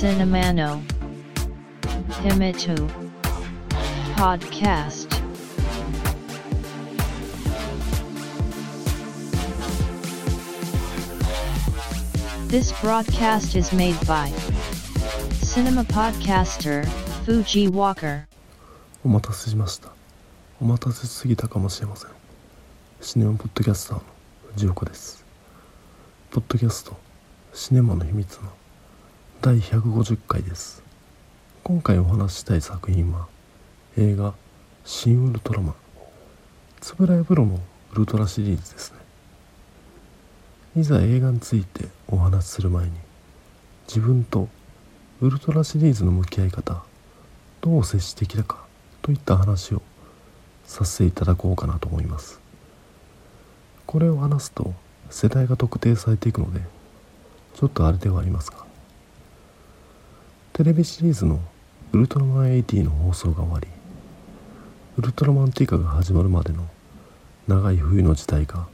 ポッドキャスト This broadcast is made by Cinema Podcaster Fuji Walker. お待たせしました。お待たせすぎたかもしれません。シネマポッドキャスターの藤岡です。ポッドキャストシネマの秘密の第150回です。今回お話ししたい作品は映画「シン・ウルトラマン」円谷プロのウルトラシリーズですね。いざ映画についてお話しする前に自分とウルトラシリーズの向き合い方どう接してきたかといった話をさせていただこうかなと思います。これを話すと世代が特定されていくのでちょっとあれではありますがテレビシリーズの「ウルトラマン80」の放送が終わりウルトラマンティカが始まるまでの長い冬の時代が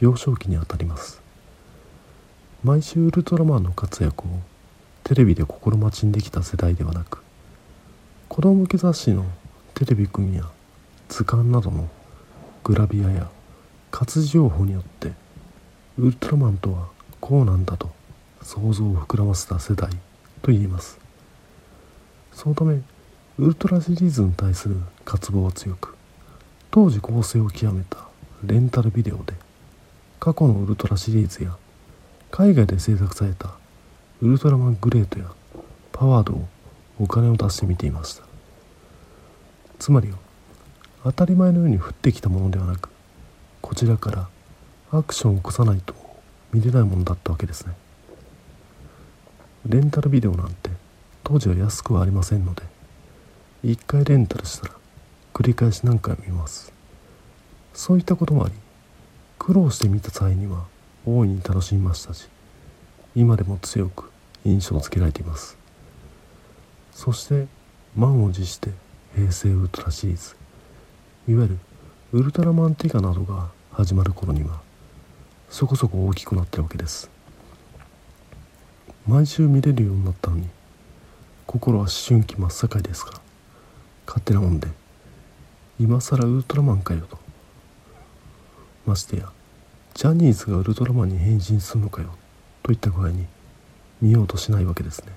幼少期にあたります。毎週ウルトラマンの活躍をテレビで心待ちにできた世代ではなく子供向け雑誌のテレビ組や図鑑などのグラビアや活字情報によってウルトラマンとはこうなんだと想像を膨らませた世代と言えます。そのためウルトラシリーズに対する渇望は強く当時構成を極めたレンタルビデオで過去のウルトラシリーズや海外で制作されたウルトラマングレートやパワードをお金を出して見ていました。つまり当たり前のように降ってきたものではなくこちらからアクションを起こさないと見れないものだったわけですね。レンタルビデオなんて当時は安くはありませんので1回レンタルしたら繰り返し何回も見ます。そういったこともあり苦労して見た際には大いに楽しみましたし今でも強く印象をつけられています。そして満を持して平成ウルトラシリーズいわゆるウルトラマンティガなどが始まる頃にはそこそこ大きくなってるわけです。毎週見れるようになったのに心は思春期真っ盛りですか？ら勝手なもんで。今更ウルトラマンかよと。ましてやジャニーズがウルトラマンに変身するのかよといった具合に見ようとしないわけですね。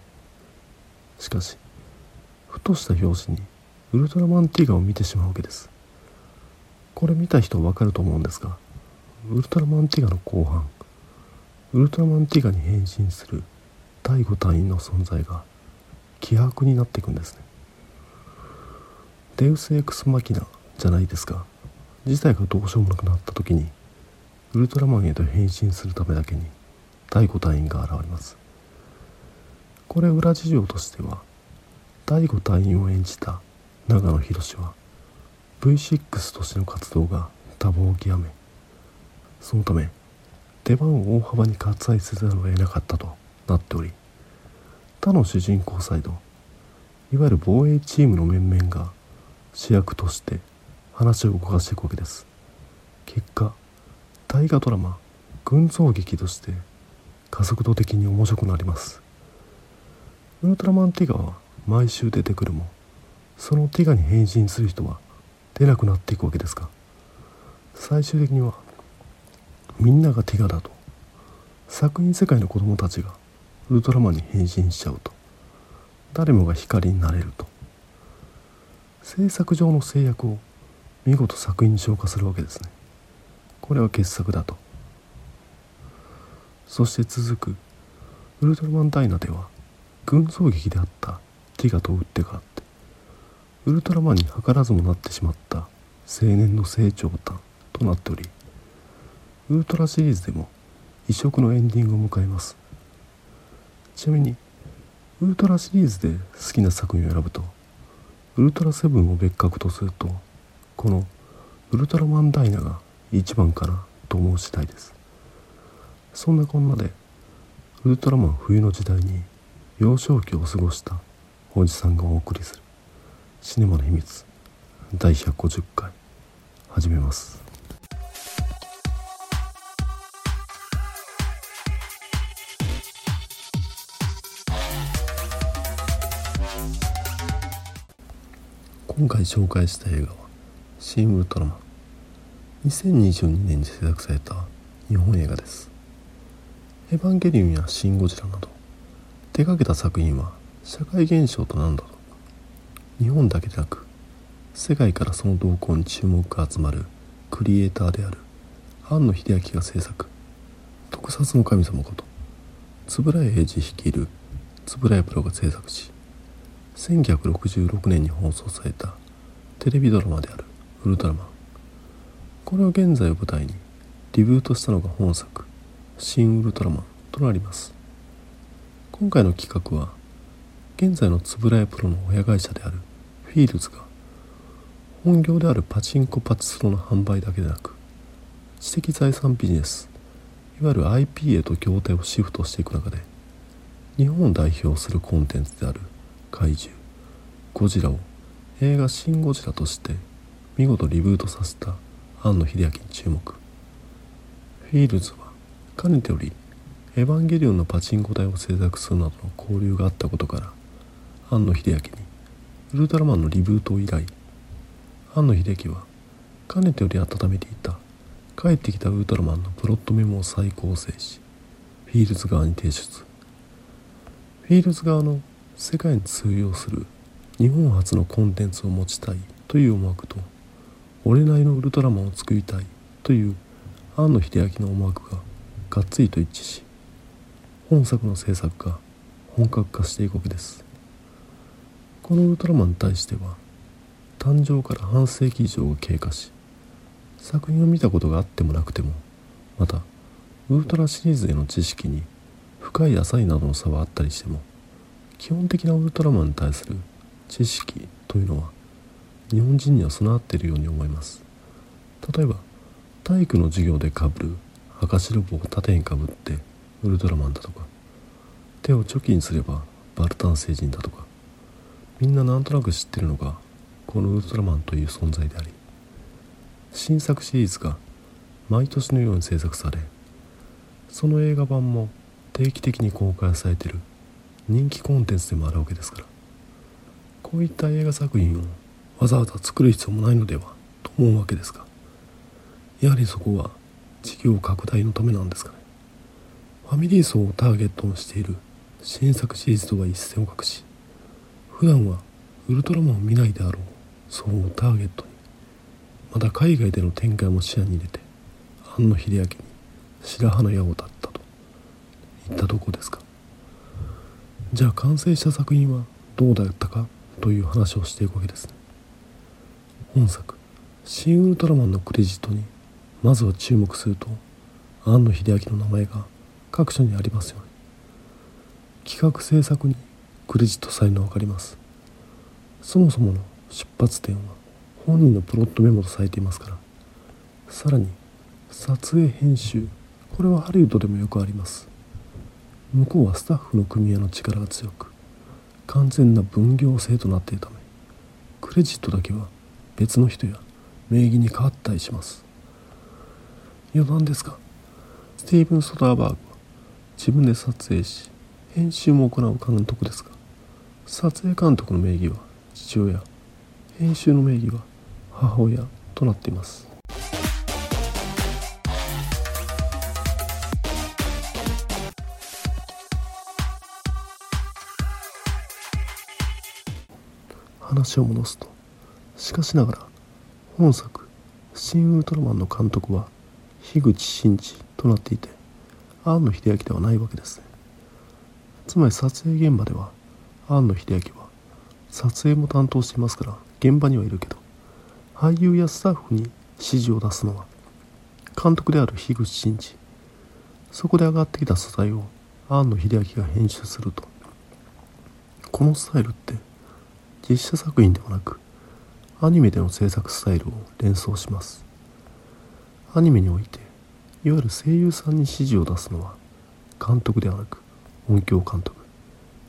しかしふとした表紙にウルトラマンティガを見てしまうわけです。これ見た人はわかると思うんですがウルトラマンティガの後半ウルトラマンティガに変身する第5隊員の存在が希薄になっていくんですね。デウス・エクス・マキナじゃないですか。事態がどうしようもなくなった時にウルトラマンへと変身するためだけに第5隊員が現れます。これ裏事情としては第5隊員を演じた長野博は V6 としての活動が多忙を極めそのため出番を大幅に割愛せざるを得なかったとなっており他の主人公サイド。いわゆる防衛チームの面々が主役として話を動かしていくわけです。結果大河ドラマ群像劇として加速度的に面白くなります。ウルトラマンティガは毎週出てくるもそのティガに変身する人は出なくなっていくわけですが最終的にはみんながティガだと作品世界の子供たちがウルトラマンに変身しちゃうと。誰もが光になれると。制作上の制約を見事作品に消化するわけですね。これは傑作だと。そして続くウルトラマンダイナでは群像劇であったティガとウッテがあってウルトラマンに図らずもなってしまった青年の成長譚となっておりウルトラシリーズでも異色のエンディングを迎えます。ちなみにウルトラシリーズで好きな作品を選ぶとウルトラセブンを別格とするとこのウルトラマンダイナが一番かなと思う次第です。そんなこんなでウルトラマン冬の時代に幼少期を過ごしたおじさんがお送りするシネマの秘密第150回始めます。今回紹介した映画は「シン・ウルトラマン」2022年に制作された日本映画です。エヴァンゲリオンやシン・ゴジラなど手掛けた作品は社会現象となるなど日本だけでなく世界からその動向に注目が集まるクリエイターである庵野秀明が制作。特撮の神様こと円谷英二率いる円谷プロが制作し1966年に放送されたテレビドラマである「ウルトラマン」これを現在を舞台にリブートしたのが本作「シン・ウルトラマン」となります。今回の企画は現在の円谷プロの親会社であるフィールズが本業であるパチンコパチスロの販売だけでなく知的財産ビジネスいわゆる IP へと業態をシフトしていく中で日本を代表するコンテンツである怪獣。ゴジラを映画「シン・ゴジラ」として見事リブートさせた庵野秀明に注目。フィールズはかねてより「エヴァンゲリオン」のパチンコ台を制作するなどの交流があったことから庵野秀明にウルトラマンのリブートを依頼。庵野秀明はかねてより温めていた帰ってきたウルトラマンのプロットメモを再構成しフィールズ側に提出。フィールズ側の世界に通用する日本初のコンテンツを持ちたいという思惑と俺なりのウルトラマンを作りたいという庵野秀明の思惑ががっつりと一致し本作の制作が本格化していくわけです。このウルトラマンに対しては誕生から半世紀以上が経過し作品を見たことがあってもなくてもまたウルトラシリーズへの知識に深い浅いなどの差はあったりしても基本的なウルトラマンに対する知識というのは日本人には備わっているように思います。例えば体育の授業でかぶる赤白棒を縦にかぶってウルトラマンだとか手をチョキにすればバルタン星人だとかみんななんとなく知ってるのがこのウルトラマンという存在であり新作シリーズが毎年のように制作されその映画版も定期的に公開されている人気コンテンツでもあるわけですから。こういった映画作品をわざわざ作る必要もないのではと思うわけですが。やはりそこは事業拡大のためなんですかね。ファミリー層をターゲットにしている新作シリーズとは一線を画し普段はウルトラマンを見ないであろう層をターゲットにまた海外での展開も視野に入れて庵野秀明に白羽の矢を立ったといったとこですか。じゃあ完成した作品はどうだったかという話をしていくわけですね。本作「シン・ウルトラマン」のクレジットにまずは注目すると庵野秀明の名前が各所にありますよね。企画制作にクレジットされるの分かります。そもそもの出発点は本人のプロットメモとされていますから。さらに撮影編集これはハリウッドでもよくあります。向こうはスタッフの組合の力が強く完全な分業制となっているためクレジットだけは別の人や名義に変わったりします。余談ですがスティーブン・ソダーバーグは自分で撮影し編集も行う監督ですが撮影監督の名義は父親編集の名義は母親となっています。話を戻すとしかしながら本作「新ウルトラマン」の監督は樋口真嗣となっていて庵野秀明ではないわけですね。つまり撮影現場では庵野秀明は撮影も担当していますから現場にはいるけど俳優やスタッフに指示を出すのは監督である樋口真嗣そこで上がってきた素材を庵野秀明が編集すると。このスタイルって実写作品ではなくアニメでの制作スタイルを連想します。アニメにおいていわゆる声優さんに指示を出すのは監督ではなく音響監督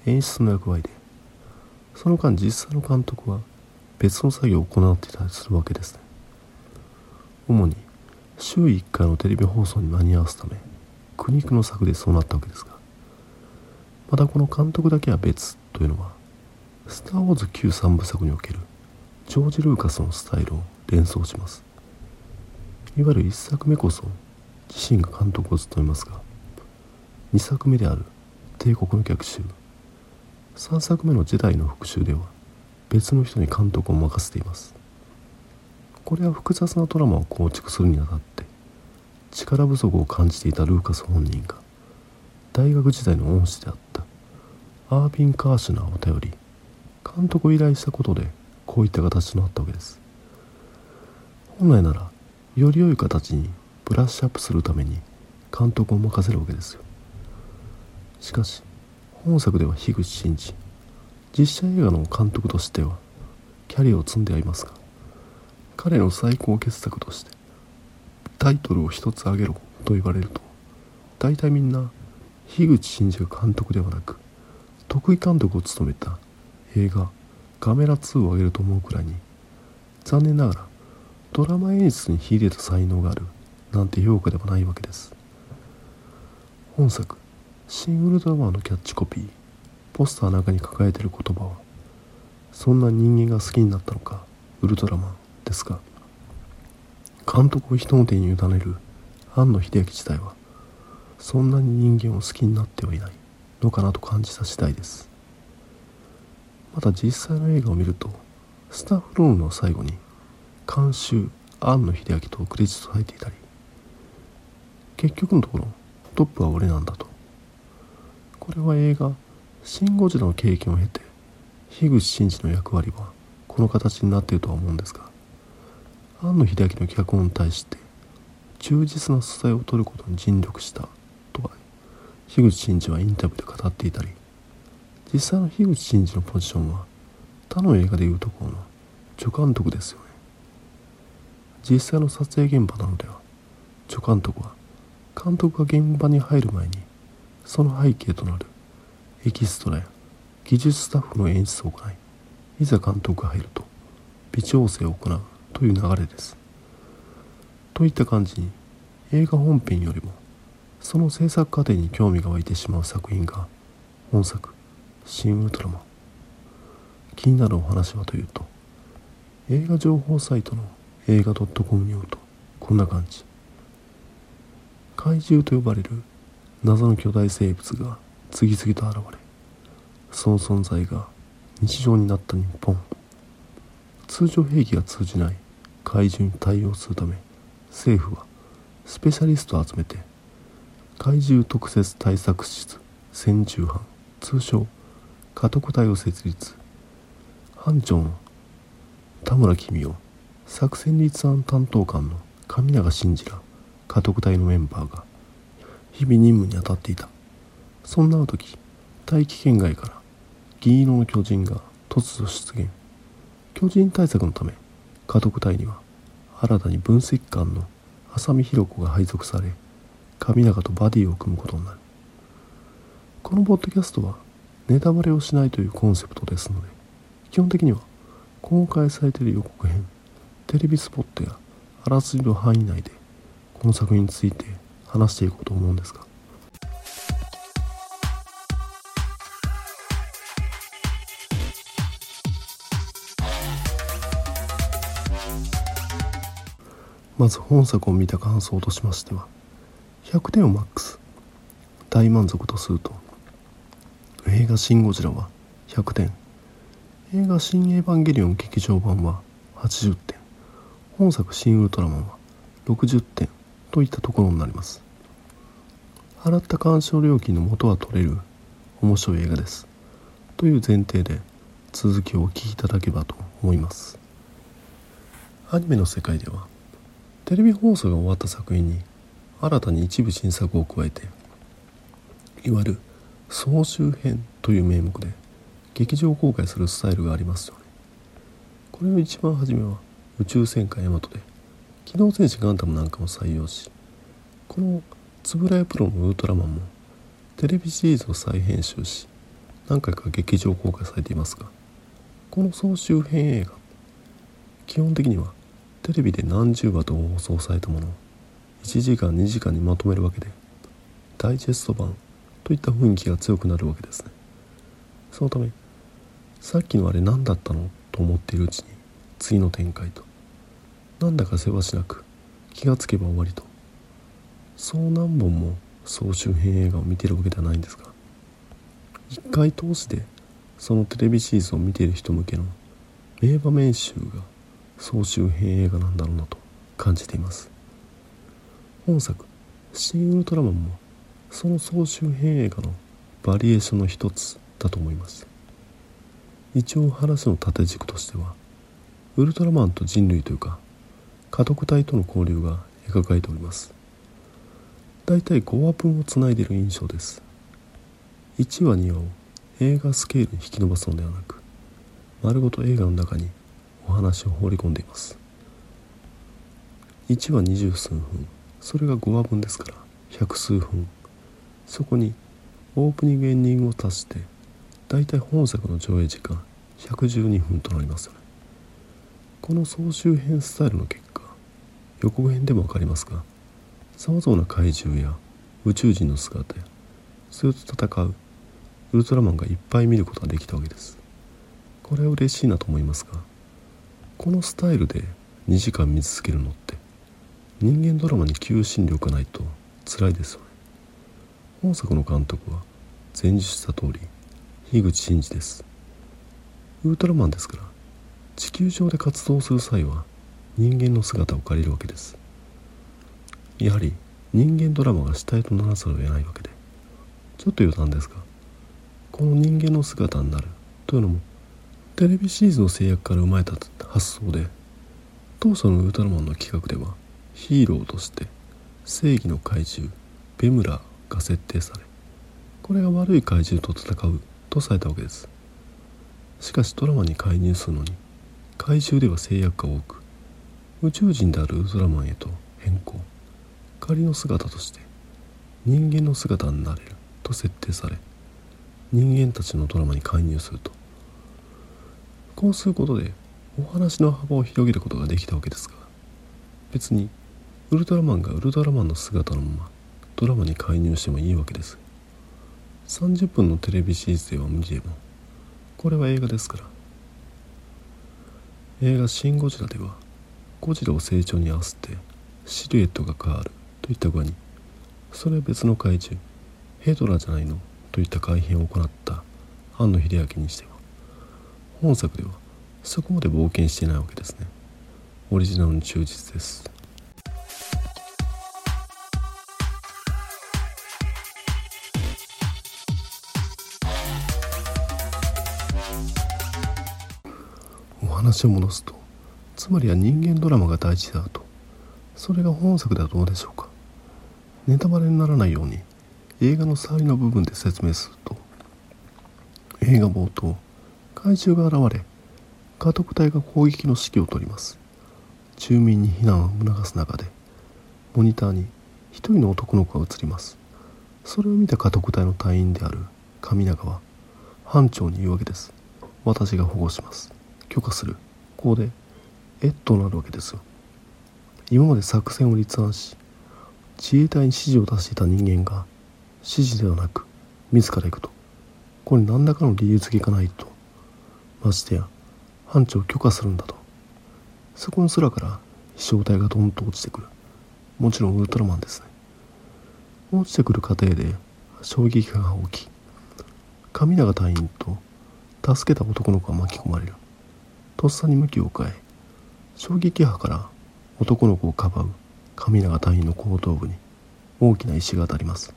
演出の役割でその間実際の監督は別の作業を行っていたりするわけですね。主に週1回のテレビ放送に間に合わすため苦肉の策でそうなったわけですがまたこの監督だけは別というのは「スター・ウォーズ」旧3部作におけるジョージ・ルーカスのスタイルを連想します。いわゆる1作目こそ自身が監督を務めますが2作目である「帝国の逆襲」3作目の「ジェダイの復讐」では別の人に監督を任せています。これは複雑なドラマを構築するにあたって力不足を感じていたルーカス本人が大学時代の恩師であったアービン・カーシュナーを頼り監督を依頼したことでこういった形となったわけです。本来ならより良い形にブラッシュアップするために監督を任せるわけですよ。しかし本作では樋口真嗣実写映画の監督としてはキャリアを積んではいますが彼の最高傑作としてタイトルを一つ挙げろと言われると大体みんな樋口真嗣が監督ではなく得意監督を務めた映画「ガメラ2」を挙げると思うくらいに残念ながらドラマ演出に秀でた才能があるなんて評価ではないわけです。本作「シン・ウルトラマン」のキャッチコピーポスターの中に書かれている言葉はそんな人間が好きになったのかウルトラマンですが監督を人の手に委ねる庵野秀明自体はそんなに人間を好きになってはいないのかなと感じた次第です。また実際の映画を見るとスタッフロールの最後に監修庵野秀明とクレジットされていたり結局のところトップは俺なんだと。これは映画「シン・ゴジラ」の経験を経て樋口真嗣の役割はこの形になっているとは思うんですが庵野秀明の脚本に対して忠実な素材を取ることに尽力したとは樋口真嗣はインタビューで語っていたり実際の樋口真嗣のポジションは他の映画でいうところの助監督ですよね。実際の撮影現場なのでは助監督は監督が現場に入る前にその背景となるエキストラや技術スタッフの演出を行いいざ監督が入ると微調整を行うという流れです。といった感じに映画本編よりもその制作過程に興味が湧いてしまう作品が本作「シン・ウルトラマン」気になるお話はというと映画情報サイトの映画 .com によるとこんな感じ。怪獣と呼ばれる謎の巨大生物が次々と現れその存在が日常になった日本。通常兵器が通じない怪獣に対応するため政府はスペシャリストを集めて怪獣特設対策室戦銃班通称家督隊を設立。班長の田村公夫作戦立案担当官の上永真司ら家督隊のメンバーが日々任務に当たっていた。そんな時大気圏外から銀色の巨人が突如出現。巨人対策のため家督隊には新たに分析官の浅見弘子が配属され上永とバディを組むことになる。このポッドキャストはネタバレをしないというコンセプトですので基本的には公開されている予告編テレビスポットやあらすじの範囲内でこの作品について話していこうと思うんですが。まず本作を見た感想としましては100点をマックス。大満足とすると映画「シン・ゴジラ」は100点。映画「新エヴァンゲリオン劇場版」は80点。本作「シン・ウルトラマン」は60点といったところになります。払った鑑賞料金の元は取れる面白い映画です。という前提で続きをお聞きいただければと思います。アニメの世界ではテレビ放送が終わった作品に新たに一部新作を加えていわゆる総集編という名目で劇場公開するスタイルがありますよね。これの一番初めは宇宙戦艦ヤマトで機動戦士ガンダムなんかも採用しこの円谷プロのウルトラマンもテレビシリーズを再編集し何回か劇場公開されていますがこの総集編映画基本的にはテレビで何十話と放送されたものを1時間2時間にまとめるわけでダイジェスト版といった雰囲気が強くなるわけですね。そのためさっきのあれ何だったのと思っているうちに次の展開と。なんだかせわしなく気がつけば終わりと。そう何本も総集編映画を見てるわけではないんですが。一回通してそのテレビシーズンを見ている人向けの名場面集が総集編映画なんだろうなと感じています。本作「新ウルトラマン」もその総集編映画のバリエーションの一つだと思います。一応話の縦軸としてはウルトラマンと人類というか家督隊との交流が描かれております。だいたい5話分をつないでいる印象です。1話2話を映画スケールに引き伸ばすのではなく丸ごと映画の中にお話を放り込んでいます。1話二十数分それが5話分ですから百数分そこにオープニングエンディングを足してだいたい本作の上映時間112分となりますこの総集編スタイルの結果予告編でも分かりますがさまざまな怪獣や宇宙人の姿やそれと戦うウルトラマンがいっぱい見ることができたわけです。これは嬉しいなと思いますがこのスタイルで2時間見続けるのって人間ドラマに求心力がないと辛いですよね。本作の監督は前述した通り樋口真嗣です。ウルトラマンですから地球上で活動する際は人間の姿を借りるわけです。やはり人間ドラマが主体とならざるを得ないわけでちょっと余談ですがこの人間の姿になるというのもテレビシリーズの制約から生まれた発想で当初のウルトラマンの企画ではヒーローとして正義の怪獣ベムラーが設定されこれが悪い怪獣と戦うとされたわけです。しかしドラマに介入するのに怪獣では制約が多く宇宙人であるウルトラマンへと変更。仮の姿として人間の姿になれると設定され人間たちのドラマに介入すると。こうすることでお話の幅を広げることができたわけですが別にウルトラマンがウルトラマンの姿のままドラマに介入してもいいわけです。30分のテレビシリーズでは無理でもこれは映画ですから。映画「シン・ゴジラ」ではゴジラを成長に合わせてシルエットが変わるといった具合にそれは別の怪獣ヘドラじゃないのといった改変を行った庵野秀明にしては。本作ではそこまで冒険していないわけですね。オリジナルに忠実です。話を戻すとつまりは人間ドラマが大事だと。それが本作ではどうでしょうか。ネタバレにならないように映画の触りの部分で説明すると映画冒頭怪獣が現れ家督隊が攻撃の指揮を執ります。住民に避難を促す中でモニターに一人の男の子が映ります。それを見た家督隊の隊員である神永は班長に言うわけです。私が保護します。許可する。ここでえっとなるわけですよ。今まで作戦を立案し自衛隊に指示を出していた人間が指示ではなく自ら行くと。これ何らかの理由付けがないと。ましてや班長を許可するんだと。そこの空から飛翔体がドンと落ちてくる。もちろんウルトラマンですね。落ちてくる過程で衝撃波が起き神永隊員と助けた男の子が巻き込まれる。とっさに向きを変え衝撃波から男の子をかばう神永隊員の後頭部に大きな石が当たります。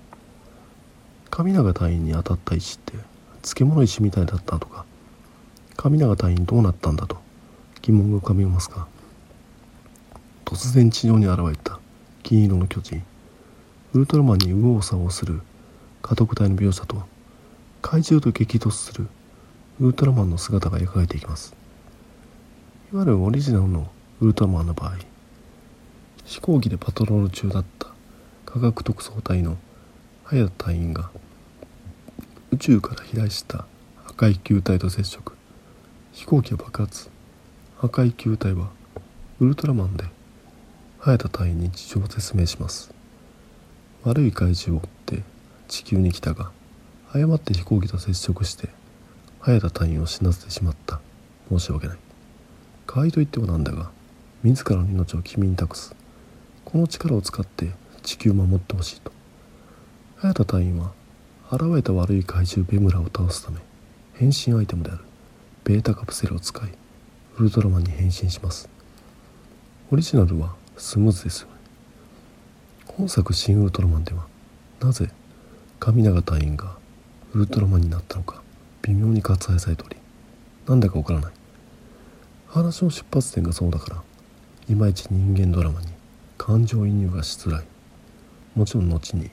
神永隊員に当たった石って漬物石みたいだったとか神永隊員どうなったんだと疑問が浮かびますが突然地上に現れた金色の巨人ウルトラマンに右往左往する家督隊の描写と怪獣と激突するウルトラマンの姿が描かれていきます。いわゆるオリジナルのウルトラマンの場合飛行機でパトロール中だった科学特捜隊の早田隊員が宇宙から飛来した赤い球体と接触。飛行機は爆発。赤い球体はウルトラマンで早田隊員に事情を説明します。悪い怪獣を追って地球に来たが誤って飛行機と接触して早田隊員を死なせてしまった。申し訳ない。代わりと言ってもなんだが自らの命を君に託す。この力を使って地球を守ってほしいと。早田隊員は現れた悪い怪獣ベムラを倒すため変身アイテムであるベータカプセルを使いウルトラマンに変身します。オリジナルはスムーズです。よね本作「新ウルトラマン」ではなぜ神永隊員がウルトラマンになったのか微妙に割愛されておりなんだかわからない。話の出発点がそうだからいまいち人間ドラマに感情移入がしづらい。もちろん後に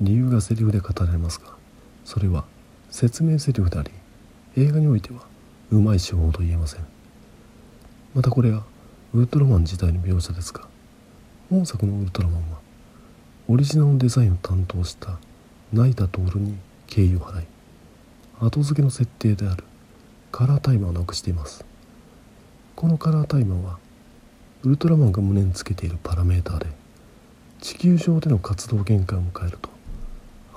理由がセリフで語られますがそれは説明セリフであり映画においてはうまい手法と言えません。またこれはウルトラマン自体の描写ですが本作のウルトラマンはオリジナルのデザインを担当した成田徹に敬意を払い後付けの設定であるカラータイマーをなくしています。このカラータイマーはウルトラマンが胸につけているパラメーターで地球上での活動限界を迎えると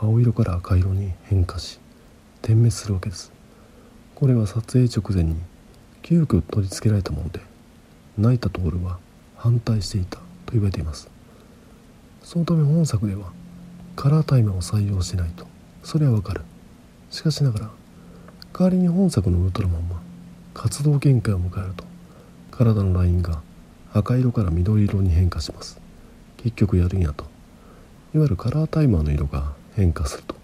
青色から赤色に変化し点滅するわけです。これは撮影直前に急遽取り付けられたもので成田徹は反対していたと言われています。そのため本作ではカラータイマーを採用しないとそれはわかる。しかしながら代わりに本作のウルトラマンは活動限界を迎えると体のラインが赤色から緑色に変化します。結局やるんやと。いわゆるカラータイマーの色が変化すると。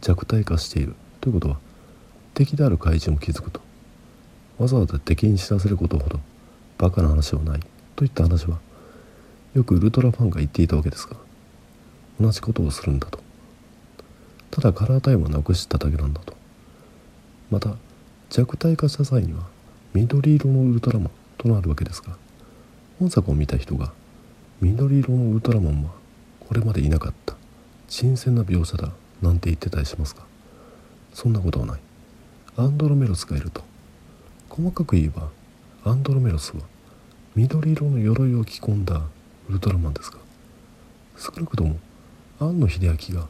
弱体化している。ということは敵である怪獣も気づくと。わざわざ敵に知らせることほどバカな話はない。といった話はよくウルトラファンが言っていたわけですが同じことをするんだと。ただカラータイムをなくしただけなんだと。また弱体化した際には緑色のウルトラマンとなるわけですが本作を見た人が緑色のウルトラマンはこれまでいなかった。新鮮な描写だなんて言ってたりしますか。そんなことはない。アンドロメロスがいると。細かく言えばアンドロメロスは緑色の鎧を着込んだウルトラマンですが少なくとも庵野秀明が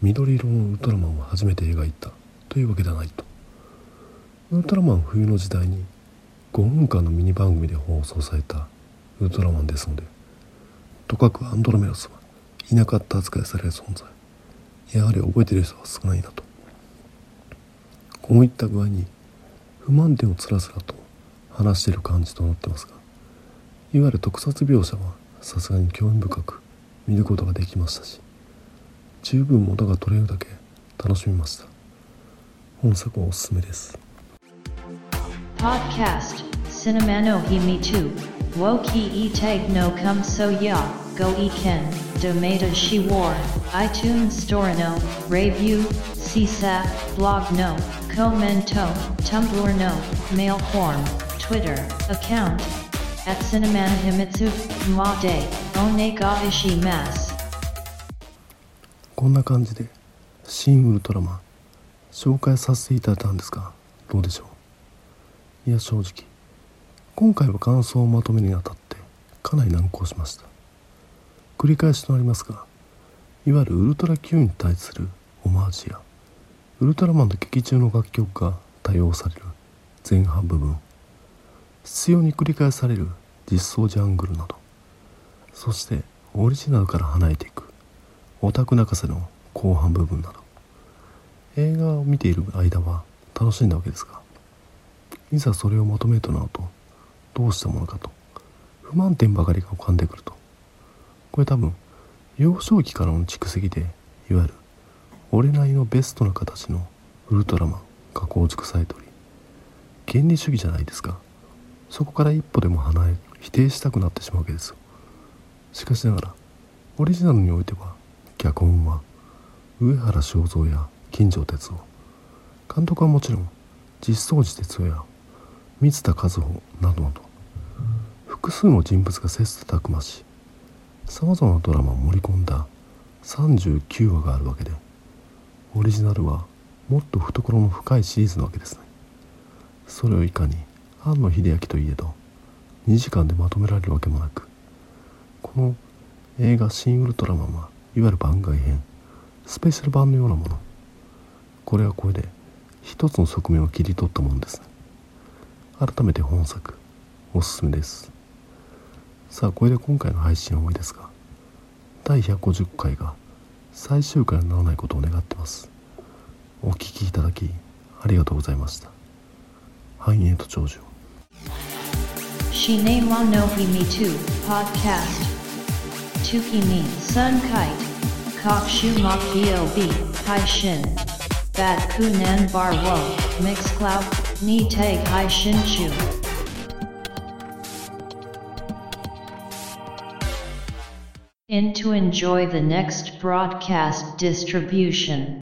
緑色のウルトラマンを初めて描いたというわけではないと。ウルトラマン冬の時代に5分間のミニ番組で放送されたウルトラマンですのでとかくアンドロメロスはいなかった扱いされる存在。やはり覚えてる人は少ないなと。こういった具合に不満点をつらつらと話している感じとなってますがいわゆる特撮描写はさすがに興味深く見ることができましたし十分元が取れるだけ楽しみました。本作はおすすめです。Podcast Cinema no Himi 2 Woki e tag no come so ya Go e ken Domata she war iTunes Store no Review CSAP Blog no Commento Tumblr no Mail form Twitter account at Cinemana Himitsu Ma de Onega Ishimasu こんな感じで「新ウルトラマン」紹介させていただいたんですがどうでしょう いや正直。今回は感想をまとめにあたってかなり難航しました。繰り返しとなりますがいわゆるウルトラ Q に対するオマージュやウルトラマンの劇中の楽曲が多用される前半部分必要に繰り返される実装ジャングルなどそしてオリジナルから離れていくオタク泣かせの後半部分など映画を見ている間は楽しんだわけですがいざそれを求めるとなると。どうしたものかと。不満点ばかりが浮かんでくると。これ多分幼少期からの蓄積でいわゆる俺なりのベストな形のウルトラマンが構築されており原理主義じゃないですか。そこから一歩でも離れ否定したくなってしまうわけですよ。しかしながらオリジナルにおいては脚本は上原正蔵や金城哲夫。監督はもちろん実相寺哲夫や三田和穂などなど複数の人物が切磋琢磨しさまざまなドラマを盛り込んだ39話があるわけでオリジナルはもっと懐の深いシリーズなわけですね。それをいかに庵野秀明といえど2時間でまとめられるわけもなくこの映画「シン・ウルトラマン」はいわゆる番外編スペシャル版のようなもの。これはこれで一つの側面を切り取ったものですね。改めて本作おすすめです。さあこれで今回の配信は終わりですが第150回が最終回にならないことを願ってます。お聴きいただきありがとうございました。繁栄と長寿を「Bad Kunan Bar Wo Mixcloud. 4」ni tag hai shin chu. In to enjoy the next broadcast distribution.